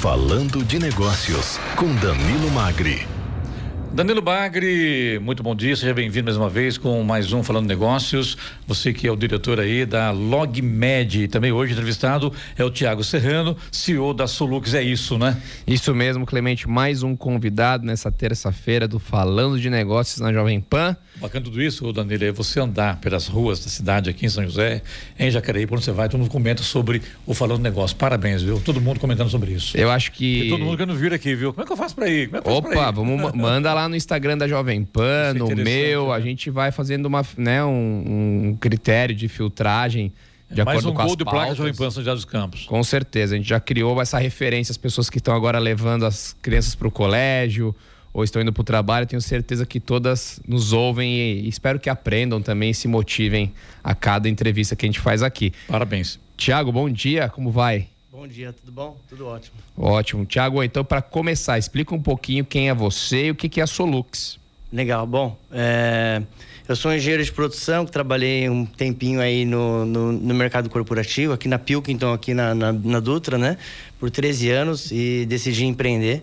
Falando de Negócios, com Danilo Magri. Danilo Bagre, muito bom dia, seja bem-vindo mais uma vez com mais um Falando Negócios. Você que é o diretor aí da LogMed, também hoje entrevistado é o Tiago Serrano, CEO da Solux, é isso, né? Isso mesmo, Clemente, mais um convidado nessa terça-feira do Falando de Negócios na Jovem Pan. Bacana tudo isso, Danilo, é você andar pelas ruas da cidade aqui em São José, em Jacareí, por onde você vai, todo mundo comenta sobre o Falando Negócio. Parabéns, viu? Todo mundo comentando sobre isso. Eu acho que... E todo mundo querendo vir aqui, viu? Como é que eu faço para ir? Como é que eu faço Opa, vamos, manda lá no Instagram da Jovem Pan, no meu, né? a gente vai fazendo uma, né, um, um critério de filtragem de Mais acordo um com gol as de placa Jovem Pan São José dos Campos. Com certeza, a gente já criou essa referência, as pessoas que estão agora levando as crianças para o colégio, ou estão indo para o trabalho, tenho certeza que todas nos ouvem e espero que aprendam também e se motivem a cada entrevista que a gente faz aqui. Parabéns. Tiago, bom dia, como vai? Bom dia, tudo bom? Tudo ótimo. Ótimo. Tiago, então para começar, explica um pouquinho quem é você e o que é a Solux. Legal, bom, é... eu sou engenheiro de produção, que trabalhei um tempinho aí no, no, no mercado corporativo, aqui na Pilkington, aqui na, na, na Dutra, né? Por 13 anos e decidi empreender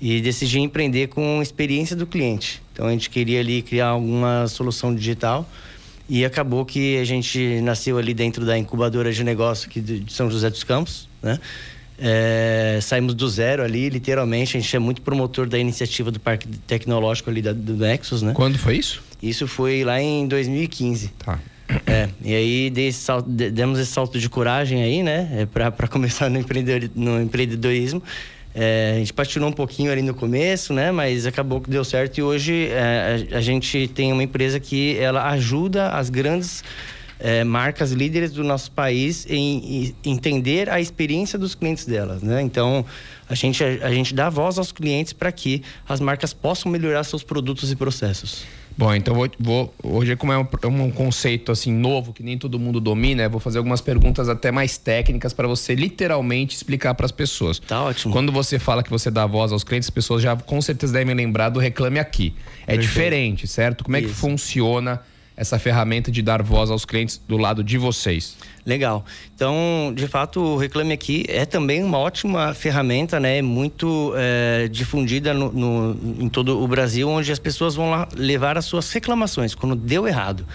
e decidi empreender com experiência do cliente. Então a gente queria ali criar alguma solução digital e acabou que a gente nasceu ali dentro da incubadora de negócio aqui de São José dos Campos, né? É, saímos do zero ali, literalmente. A gente é muito promotor da iniciativa do Parque Tecnológico ali da, do Nexus, né? Quando foi isso? Isso foi lá em 2015. Tá. É, e aí salto, demos esse salto de coragem aí, né? É, para começar no, empreendedor, no empreendedorismo. É, a gente patinou um pouquinho ali no começo, né? Mas acabou que deu certo e hoje é, a, gente tem uma empresa que ela ajuda as grandes é, marcas líderes do nosso país em, em, entender a experiência dos clientes delas, né? Então a gente, a, a gente dá voz aos clientes para que as marcas possam melhorar seus produtos e processos. Bom, então vou, vou hoje como é um, é um, conceito assim novo que nem todo mundo domina, vou fazer algumas perguntas até mais técnicas para você literalmente explicar para as pessoas. Tá ótimo. Quando você fala que você dá voz aos clientes, as pessoas já com certeza devem lembrar do reclame aqui. É Perfeito. diferente, certo? Como é Isso. que funciona essa ferramenta de dar voz aos clientes do lado de vocês? Legal. Então, de fato, o Reclame Aqui é também uma ótima ferramenta, né? Muito é, difundida no, no, em todo o Brasil, onde as pessoas vão lá levar as suas reclamações quando deu errado.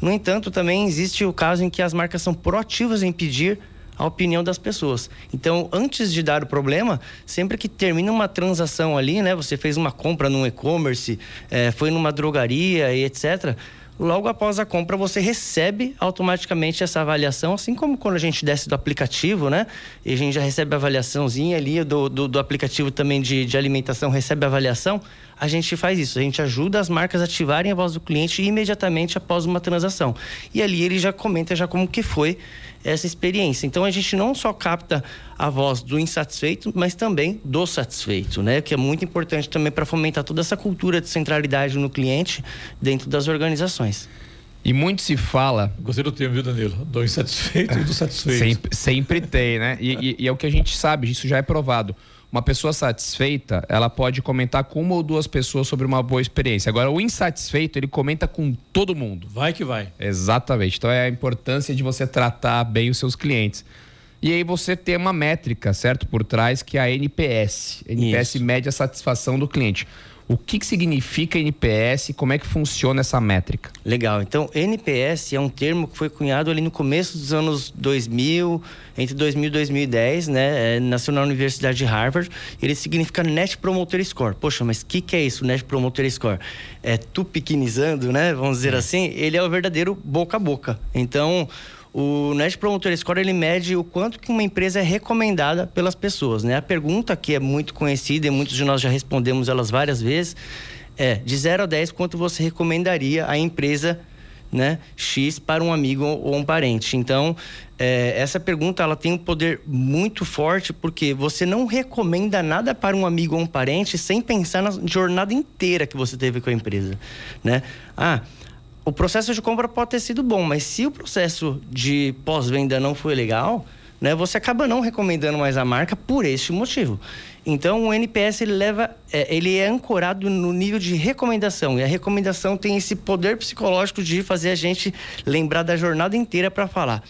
No entanto, também existe o caso em que as marcas são proativas em pedir a opinião das pessoas. Então, antes de dar o problema, sempre que termina uma transação ali, né? Você fez uma compra num e-commerce, é, foi numa drogaria e etc logo após a compra você recebe automaticamente essa avaliação, assim como quando a gente desce do aplicativo, né? E a gente já recebe a avaliaçãozinha ali do, do, do aplicativo também de, de alimentação, recebe a avaliação. A gente faz isso, a gente ajuda as marcas a ativarem a voz do cliente imediatamente após uma transação. E ali ele já comenta já como que foi essa experiência. Então a gente não só capta a voz do insatisfeito, mas também do satisfeito, né? Que é muito importante também para fomentar toda essa cultura de centralidade no cliente dentro das organizações. E muito se fala. Gostei do termo, viu, Danilo? Do insatisfeito e do satisfeito. Sempre, sempre tem, né? E, e, e é o que a gente sabe, isso já é provado uma pessoa satisfeita, ela pode comentar com uma ou duas pessoas sobre uma boa experiência. Agora, o insatisfeito, ele comenta com todo mundo. Vai que vai. Exatamente. Então, é a importância de você tratar bem os seus clientes. E aí você tem uma métrica, certo? Por trás, que é a NPS. NPS Isso. mede a satisfação do cliente. O que, que significa NPS e como é que funciona essa métrica? Legal. Então, NPS é um termo que foi cunhado ali no começo dos anos 2000, entre 2000 e 2010, né? É, nasceu na Universidade de Harvard. Ele significa Net Promoter Score. Poxa, mas o que, que é isso, Net Promoter Score? É tu pequenizando, né? Vamos dizer é. assim. Ele é o verdadeiro boca a boca. Então, o Net Promoter Score ele mede o quanto que uma empresa é recomendada pelas pessoas, né? A pergunta que é muito conhecida e muitos de nós já respondemos elas várias vezes é: de 0 a 10, quanto você recomendaria a empresa né, X para um amigo ou um parente. Então, é, essa pergunta ela tem um poder muito forte porque você não recomenda nada para um amigo ou um parente sem pensar na jornada inteira que você teve com a empresa, né? Ah, o processo de compra pode ter sido bom, mas se o processo de pós-venda não foi legal, né, você acaba não recomendando mais a marca por este motivo. Então, o NPS ele leva, é, ele é ancorado no nível de recomendação e a recomendação tem esse poder psicológico de fazer a gente lembrar da jornada inteira para falar.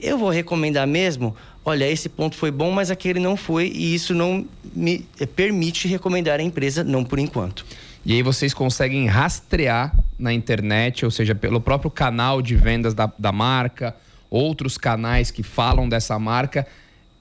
Eu vou recomendar mesmo olha, esse ponto foi bom, mas aquele não foi, e isso não me eh, permite recomendar a empresa, não por enquanto. E aí vocês conseguem rastrear na internet, ou seja, pelo próprio canal de vendas da, da marca, outros canais que falam dessa marca,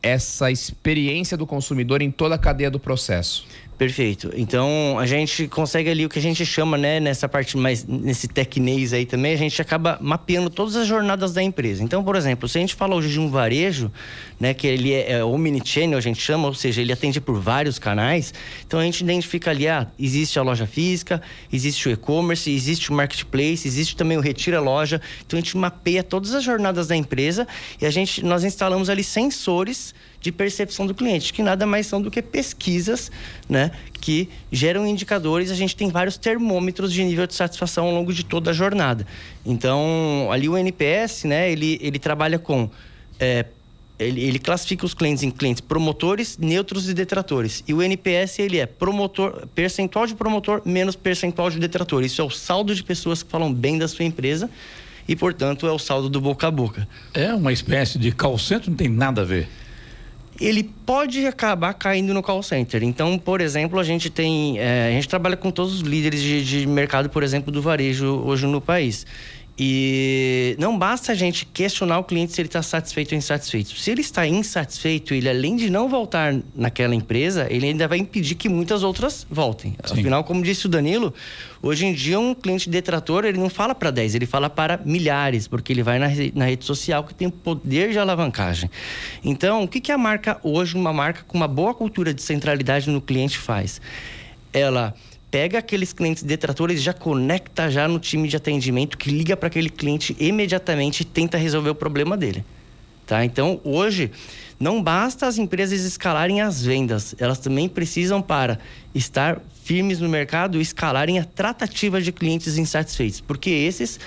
essa experiência do consumidor em toda a cadeia do processo. Perfeito. Então a gente consegue ali o que a gente chama, né, nessa parte mais nesse tecnês aí também, a gente acaba mapeando todas as jornadas da empresa. Então, por exemplo, se a gente fala hoje de um varejo, né, que ele é, é omnichannel, a gente chama, ou seja, ele atende por vários canais, então a gente identifica ali, ah, existe a loja física, existe o e-commerce, existe o marketplace, existe também o retira loja. Então a gente mapeia todas as jornadas da empresa e a gente nós instalamos ali sensores de percepção do cliente, que nada mais são do que pesquisas, né, que geram indicadores. A gente tem vários termômetros de nível de satisfação ao longo de toda a jornada. Então, ali o NPS, né, ele, ele trabalha com é, ele, ele, classifica os clientes em clientes promotores, neutros e detratores. E o NPS ele é promotor, percentual de promotor menos percentual de detrator. Isso é o saldo de pessoas que falam bem da sua empresa e, portanto, é o saldo do boca a boca. É uma espécie de call center, não tem nada a ver ele pode acabar caindo no call center. Então, por exemplo, a gente tem. É, a gente trabalha com todos os líderes de, de mercado, por exemplo, do varejo hoje no país. E não basta a gente questionar o cliente se ele está satisfeito ou insatisfeito. Se ele está insatisfeito, ele além de não voltar naquela empresa, ele ainda vai impedir que muitas outras voltem. Sim. Afinal, como disse o Danilo, hoje em dia um cliente detrator, ele não fala para 10, ele fala para milhares, porque ele vai na, na rede social que tem poder de alavancagem. Então, o que, que a marca hoje, uma marca com uma boa cultura de centralidade no cliente faz? Ela pega aqueles clientes detratores já conecta já no time de atendimento que liga para aquele cliente imediatamente e tenta resolver o problema dele. Tá? Então, hoje, não basta as empresas escalarem as vendas, elas também precisam para estar firmes no mercado escalarem a tratativa de clientes insatisfeitos, porque esses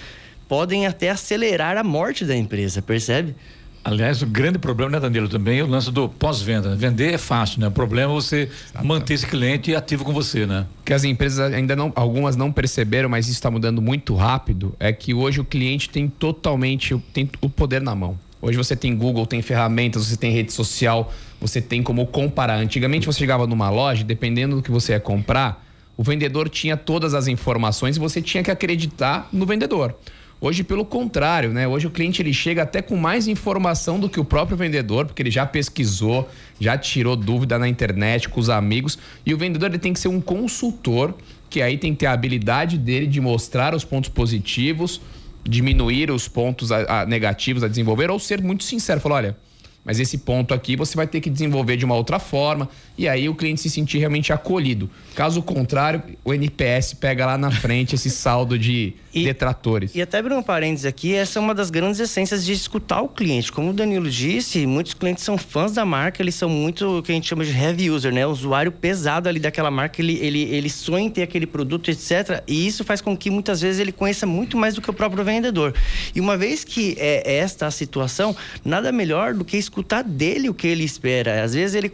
podem até acelerar a morte da empresa, percebe? Aliás, o grande problema, né, Danilo, também é o lance do pós-venda. Vender é fácil, né? O problema é você Exatamente. manter esse cliente ativo com você, né? Que as empresas ainda não, algumas não perceberam, mas isso está mudando muito rápido, é que hoje o cliente tem totalmente tem o poder na mão. Hoje você tem Google, tem ferramentas, você tem rede social, você tem como comparar. Antigamente você chegava numa loja, dependendo do que você ia comprar, o vendedor tinha todas as informações e você tinha que acreditar no vendedor. Hoje, pelo contrário, né? Hoje o cliente ele chega até com mais informação do que o próprio vendedor, porque ele já pesquisou, já tirou dúvida na internet com os amigos. E o vendedor ele tem que ser um consultor, que aí tem que ter a habilidade dele de mostrar os pontos positivos, diminuir os pontos a, a negativos a desenvolver, ou ser muito sincero, falar, olha mas esse ponto aqui você vai ter que desenvolver de uma outra forma e aí o cliente se sentir realmente acolhido. Caso contrário, o NPS pega lá na frente esse saldo de e, detratores. E até abrir um parênteses aqui, essa é uma das grandes essências de escutar o cliente. Como o Danilo disse, muitos clientes são fãs da marca, eles são muito o que a gente chama de heavy user, né? O usuário pesado ali daquela marca, ele, ele, ele sonha em ter aquele produto, etc. E isso faz com que muitas vezes ele conheça muito mais do que o próprio vendedor. E uma vez que é esta a situação, nada melhor do que escutar dele o que ele espera. Às vezes ele,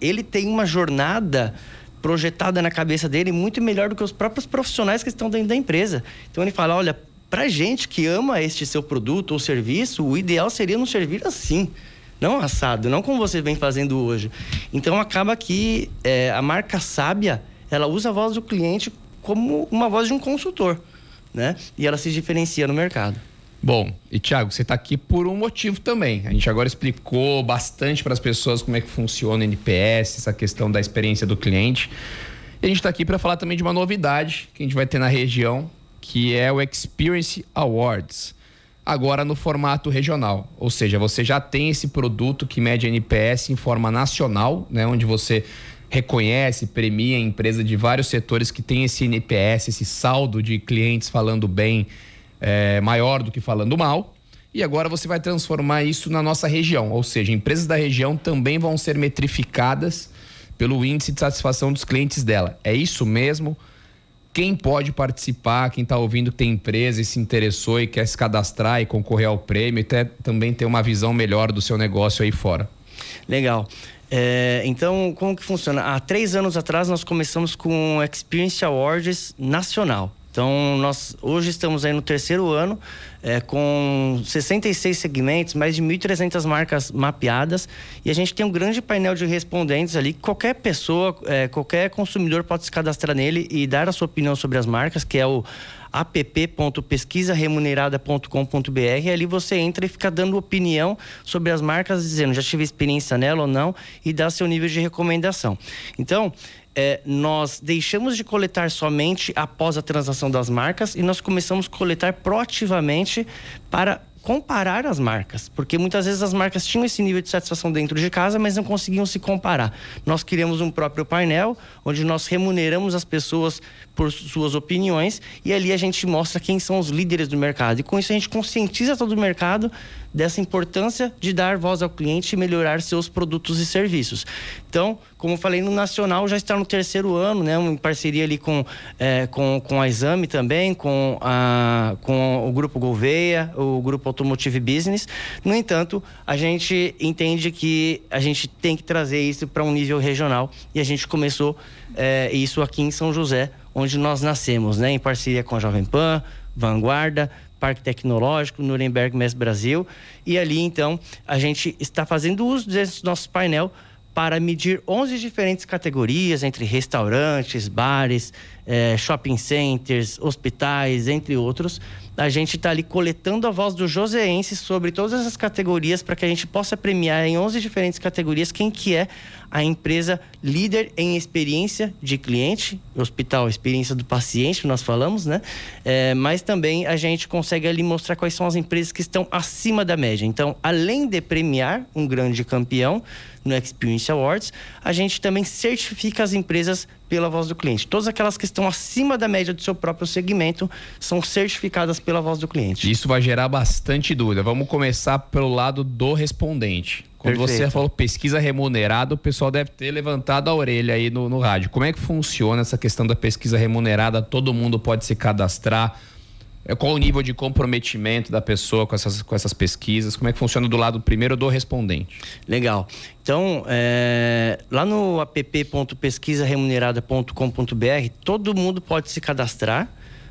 ele tem uma jornada projetada na cabeça dele muito melhor do que os próprios profissionais que estão dentro da empresa. Então ele fala: olha, para gente que ama este seu produto ou serviço, o ideal seria nos servir assim. Não assado, não como você vem fazendo hoje. Então acaba que é, a marca sábia, ela usa a voz do cliente como uma voz de um consultor, né? E ela se diferencia no mercado. Bom, e Thiago, você está aqui por um motivo também. A gente agora explicou bastante para as pessoas como é que funciona o NPS, essa questão da experiência do cliente. E a gente está aqui para falar também de uma novidade que a gente vai ter na região, que é o Experience Awards. Agora no formato regional, ou seja, você já tem esse produto que mede NPS em forma nacional, né, onde você reconhece, premia a empresa de vários setores que tem esse NPS, esse saldo de clientes falando bem é, maior do que falando mal. E agora você vai transformar isso na nossa região, ou seja, empresas da região também vão ser metrificadas pelo índice de satisfação dos clientes dela. É isso mesmo? Quem pode participar, quem está ouvindo que tem empresa e se interessou e quer se cadastrar e concorrer ao prêmio, e ter, também ter uma visão melhor do seu negócio aí fora. Legal. É, então, como que funciona? Há três anos atrás nós começamos com Experience Awards nacional Então, nós hoje estamos aí no terceiro ano, é, com 66 segmentos, mais de 1.300 marcas mapeadas, e a gente tem um grande painel de respondentes ali. Qualquer pessoa, é, qualquer consumidor pode se cadastrar nele e dar a sua opinião sobre as marcas, que é o app.pesquisaremunerada.com.br. Ali você entra e fica dando opinião sobre as marcas, dizendo já tive experiência nela ou não, e dá seu nível de recomendação. Então, é, nós deixamos de coletar somente após a transação das marcas e nós começamos a coletar proativamente para comparar as marcas, porque muitas vezes as marcas tinham esse nível de satisfação dentro de casa, mas não conseguiam se comparar. Nós criamos um próprio painel onde nós remuneramos as pessoas por suas opiniões e ali a gente mostra quem são os líderes do mercado. E com isso a gente conscientiza todo o mercado dessa importância de dar voz ao cliente e melhorar seus produtos e serviços. Então, como eu falei, no Nacional já está no terceiro ano, né? Em parceria ali com, é, com, com a Exame também, com, a, com o Grupo Gouveia, o Grupo Automotive Business. No entanto, a gente entende que a gente tem que trazer isso para um nível regional e a gente começou é, isso aqui em São José, onde nós nascemos, né? Em parceria com a Jovem Pan, Vanguarda, Parque Tecnológico, Nuremberg Mestre Brasil. E ali, então, a gente está fazendo uso desse nosso painel para medir 11 diferentes categorias entre restaurantes, bares, é, shopping centers, hospitais, entre outros. A gente está ali coletando a voz do joseense sobre todas essas categorias para que a gente possa premiar em 11 diferentes categorias quem que é a empresa líder em experiência de cliente, hospital, experiência do paciente, nós falamos, né? É, mas também a gente consegue ali mostrar quais são as empresas que estão acima da média. Então, além de premiar um grande campeão, no Experience Awards, a gente também certifica as empresas pela voz do cliente. Todas aquelas que estão acima da média do seu próprio segmento são certificadas pela voz do cliente. Isso vai gerar bastante dúvida. Vamos começar pelo lado do respondente. Quando Perfeito. você falou pesquisa remunerada, o pessoal deve ter levantado a orelha aí no, no rádio. Como é que funciona essa questão da pesquisa remunerada? Todo mundo pode se cadastrar? É, qual o nível de comprometimento da pessoa com essas, com essas pesquisas? Como é que funciona do lado primeiro do respondente? Legal. Então, é, lá no app.pesquisaremunerada.com.br, todo mundo pode se cadastrar,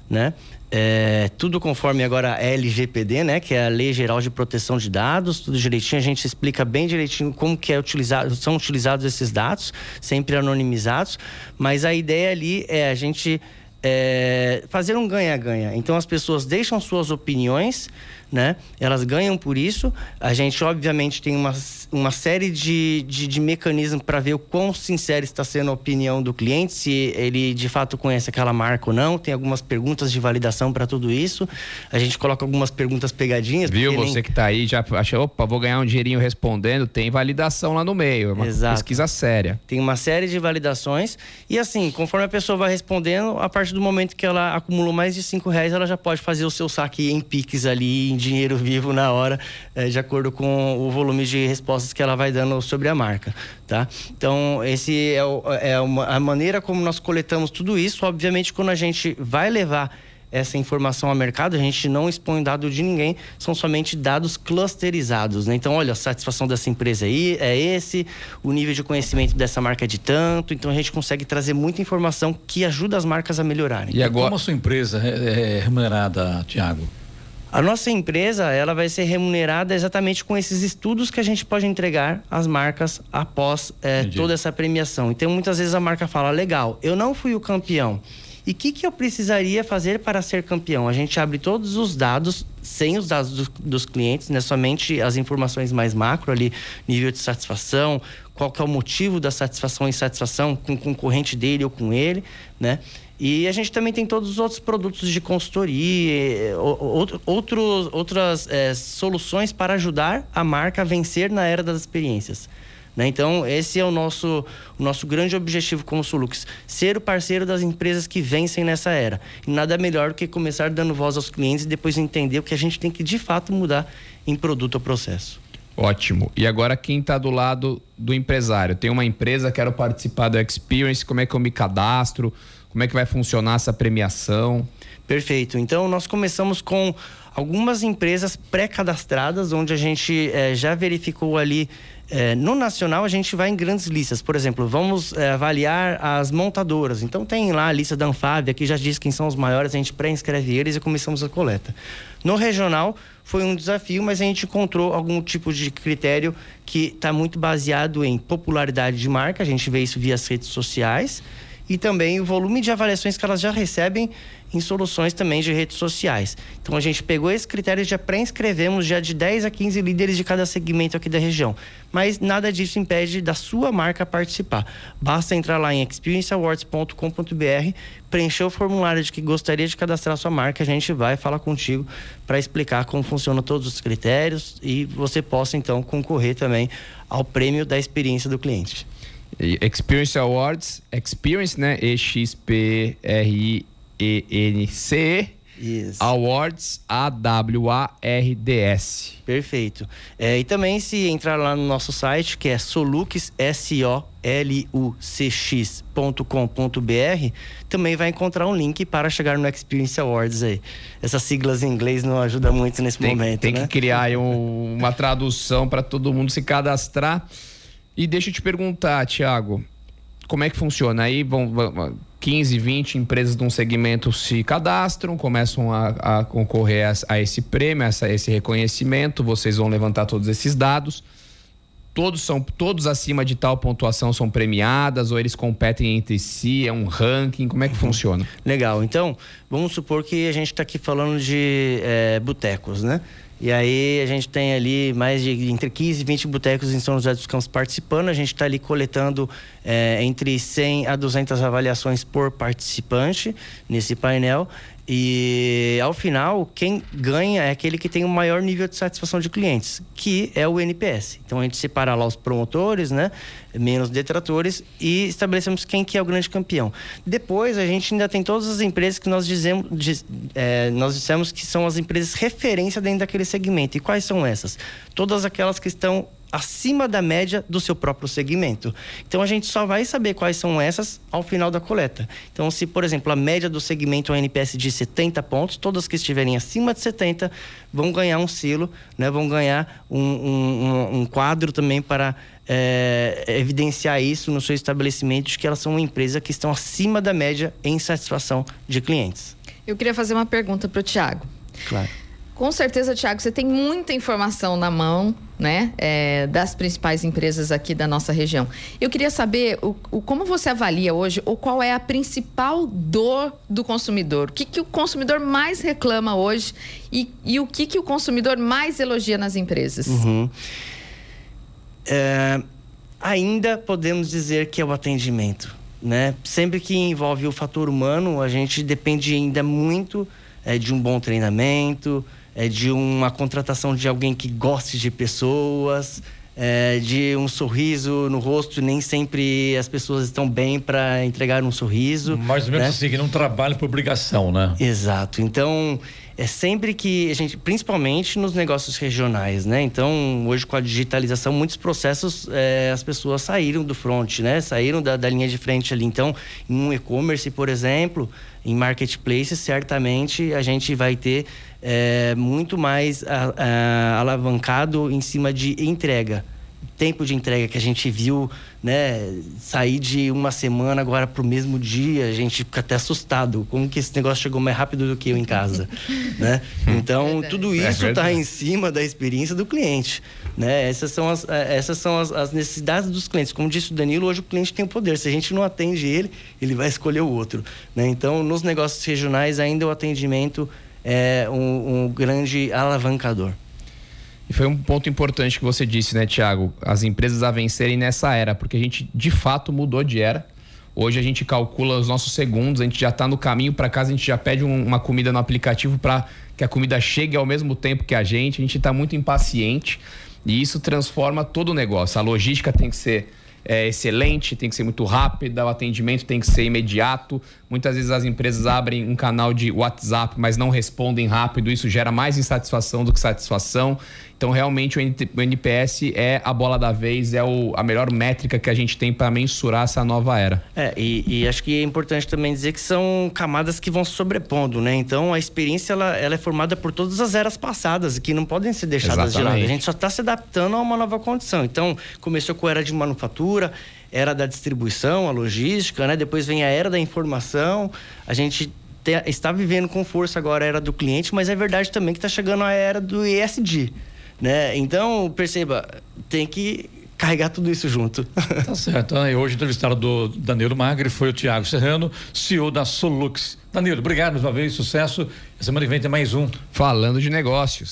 né? É, tudo conforme agora a LGPD, né? Que é a Lei Geral de Proteção de Dados, tudo direitinho. A gente explica bem direitinho como que é utilizado, são utilizados esses dados, sempre anonimizados. Mas a ideia ali é a gente é, fazer um ganha-ganha. Então as pessoas deixam suas opiniões né? Elas ganham por isso. A gente, obviamente, tem uma, uma série de, de, de mecanismos para ver o quão sincero está sendo a opinião do cliente, se ele de fato conhece aquela marca ou não. Tem algumas perguntas de validação para tudo isso. A gente coloca algumas perguntas pegadinhas. Viu? Você nem... que está aí já acha, opa, vou ganhar um dinheirinho respondendo. Tem validação lá no meio. É uma Exato. pesquisa séria. Tem uma série de validações. E assim, conforme a pessoa vai respondendo, a partir do momento que ela acumulou mais de cinco reais, ela já pode fazer o seu saque em Pix ali, em dinheiro vivo na hora, é, de acordo com o volume de respostas que ela vai dando sobre a marca, tá? Então, esse é, o, é uma, a maneira como nós coletamos tudo isso. Obviamente, quando a gente vai levar essa informação ao mercado, a gente não expõe dado de ninguém, são somente dados clusterizados. Né? Então, olha, a satisfação dessa empresa aí é esse, o nível de conhecimento dessa marca é de tanto, então a gente consegue trazer muita informação que ajuda as marcas a melhorarem. E agora... Como a sua empresa é, é remunerada, Tiago? A nossa empresa ela vai ser remunerada exatamente com esses estudos que a gente pode entregar às marcas após é, toda essa premiação. Então, muitas vezes a marca fala: legal, eu não fui o campeão. E o que, que eu precisaria fazer para ser campeão? A gente abre todos os dados, sem os dados do, dos clientes, né? somente as informações mais macro ali, nível de satisfação, qual que é o motivo da satisfação e insatisfação com o concorrente dele ou com ele, né? E a gente também tem todos os outros produtos de consultoria, outros, outras é, soluções para ajudar a marca a vencer na era das experiências. Né? Então, esse é o nosso, o nosso grande objetivo como Sulux, ser o parceiro das empresas que vencem nessa era. E nada melhor do que começar dando voz aos clientes e depois entender o que a gente tem que de fato mudar em produto ou processo. Ótimo. E agora quem está do lado do empresário? Tem uma empresa, quero participar do Experience, como é que eu me cadastro? Como é que vai funcionar essa premiação? Perfeito. Então, nós começamos com algumas empresas pré-cadastradas, onde a gente é, já verificou ali É, no nacional, a gente vai em grandes listas. Por exemplo, vamos é, avaliar as montadoras. Então, tem lá a lista da Anfávia, que já diz quem são os maiores, a gente pré-inscreve eles e começamos a coleta. No regional, foi um desafio, mas a gente encontrou algum tipo de critério que está muito baseado em popularidade de marca, a gente vê isso via as redes sociais, e também o volume de avaliações que elas já recebem em soluções também de redes sociais. Então a gente pegou esse critério e já pré-inscrevemos já de 10 a 15 líderes de cada segmento aqui da região. Mas nada disso impede da sua marca participar. Basta entrar lá em experienceawards.com.br, preencher o formulário de que gostaria de cadastrar sua marca, a gente vai falar contigo para explicar como funcionam todos os critérios e você possa então concorrer também ao prêmio da experiência do cliente. Experience Awards, Experience, né? E-X-P-R-I e-N-C. Awards, A-W-A-R-D-S. Perfeito. É, e também se entrar lá no nosso site, que é solux, S-O-L-U-C-X.com.br, também vai encontrar um link para chegar no Experience Awards aí. Essas siglas em inglês não ajudam muito nesse tem, momento, Tem né? que criar um, uma tradução para todo mundo se cadastrar. E deixa eu te perguntar, Tiago, como é que funciona? Aí vão, vão 15, 20 empresas de um segmento se cadastram, começam a, a concorrer a, a, esse prêmio, a esse reconhecimento, vocês vão levantar todos esses dados. Todos são todos acima de tal pontuação são premiadas ou eles competem entre si, é um ranking, como é que funciona? Legal. Então, vamos supor que a gente está aqui falando de é, botecos, né? E aí a gente tem ali mais de entre 15 e 20 botecos em São José dos Campos participando. A gente está ali coletando é, entre 100 a 200 avaliações por participante nesse painel. E ao final, quem ganha é aquele que tem o maior nível de satisfação de clientes, que é o NPS. Então a gente separa lá os promotores, né? Menos detratores e estabelecemos quem que é o grande campeão. Depois a gente ainda tem todas as empresas que nós dizemos, diz, é, nós dissemos que são as empresas referência dentro daquele segmento. E quais são essas? Todas aquelas que estão acima da média do seu próprio segmento. Então a gente só vai saber quais são essas ao final da coleta. Então, se, por exemplo, a média do segmento é um NPS de 70 pontos, todas que estiverem acima de 70 vão ganhar um selo, né? vão ganhar um, um, um quadro também para é, evidenciar isso no seu estabelecimento, de que elas são uma empresa que estão acima da média em satisfação de clientes. Eu queria fazer uma pergunta para o Tiago. Claro. Com certeza, Tiago, você tem muita informação na mão, né, é, das principais empresas aqui da nossa região. Eu queria saber o, o, como você avalia hoje, ou qual é a principal dor do consumidor? O que, que o consumidor mais reclama hoje e, e o que, que o consumidor mais elogia nas empresas? Uhum. É, ainda podemos dizer que é o atendimento, né? Sempre que envolve o fator humano, a gente depende ainda muito é, de um bom treinamento, é, de uma contratação de alguém que goste de pessoas, é, de um sorriso no rosto. Nem sempre as pessoas estão bem para entregar um sorriso. Mais ou menos né? assim, que não trabalha por obrigação, né? Exato. Então, é sempre que a gente, principalmente nos negócios regionais, né? Então, hoje com a digitalização, muitos processos é, as pessoas saíram do front, né? Saíram da, da linha de frente ali. Então, em um e-commerce, por exemplo, em marketplaces, certamente a gente vai ter é, muito mais a, a, alavancado em cima de entrega. Tempo de entrega que a gente viu, né, sair de uma semana agora para o mesmo dia, a gente fica até assustado. Como que esse negócio chegou mais rápido do que eu em casa, né? Então, tudo é isso está é em cima da experiência do cliente, né? Essas são, as, é, essas são as, as, necessidades dos clientes. Como disse o Danilo, hoje o cliente tem o poder. Se a gente não atende ele, ele vai escolher o outro, né? Então, nos negócios regionais, ainda o atendimento é um, um grande alavancador. E foi um ponto importante que você disse, né, Tiago? As empresas a vencerem nessa era, porque a gente de fato mudou de era. Hoje a gente calcula os nossos segundos, a gente já está no caminho para casa, a gente já pede um, uma comida no aplicativo para que a comida chegue ao mesmo tempo que a gente. A gente está muito impaciente e isso transforma todo o negócio. A logística tem que ser é, excelente, tem que ser muito rápida, o atendimento tem que ser imediato. Muitas vezes as empresas abrem um canal de WhatsApp, mas não respondem rápido, isso gera mais insatisfação do que satisfação. Então, realmente, o NPS é a bola da vez, é o, a melhor métrica que a gente tem para mensurar essa nova era. É, e, e, acho que é importante também dizer que são camadas que vão se sobrepondo, né? Então, a experiência ela, ela é formada por todas as eras passadas, que não podem ser deixadas Exatamente. de lado. A gente só está se adaptando a uma nova condição. Então, começou com a era de manufatura, era da distribuição, a logística, né? Depois vem a era da informação. A gente te, está vivendo com força agora a era do cliente, mas é verdade também que está chegando a era do ESG. Né? Então, perceba, tem que carregar tudo isso junto. Tá certo. Hoje entrevistado do Danilo Magri foi o Tiago Serrano, CEO da Solux. Danilo, obrigado mais uma vez, sucesso. Semana que vem tem mais um. Falando de negócios.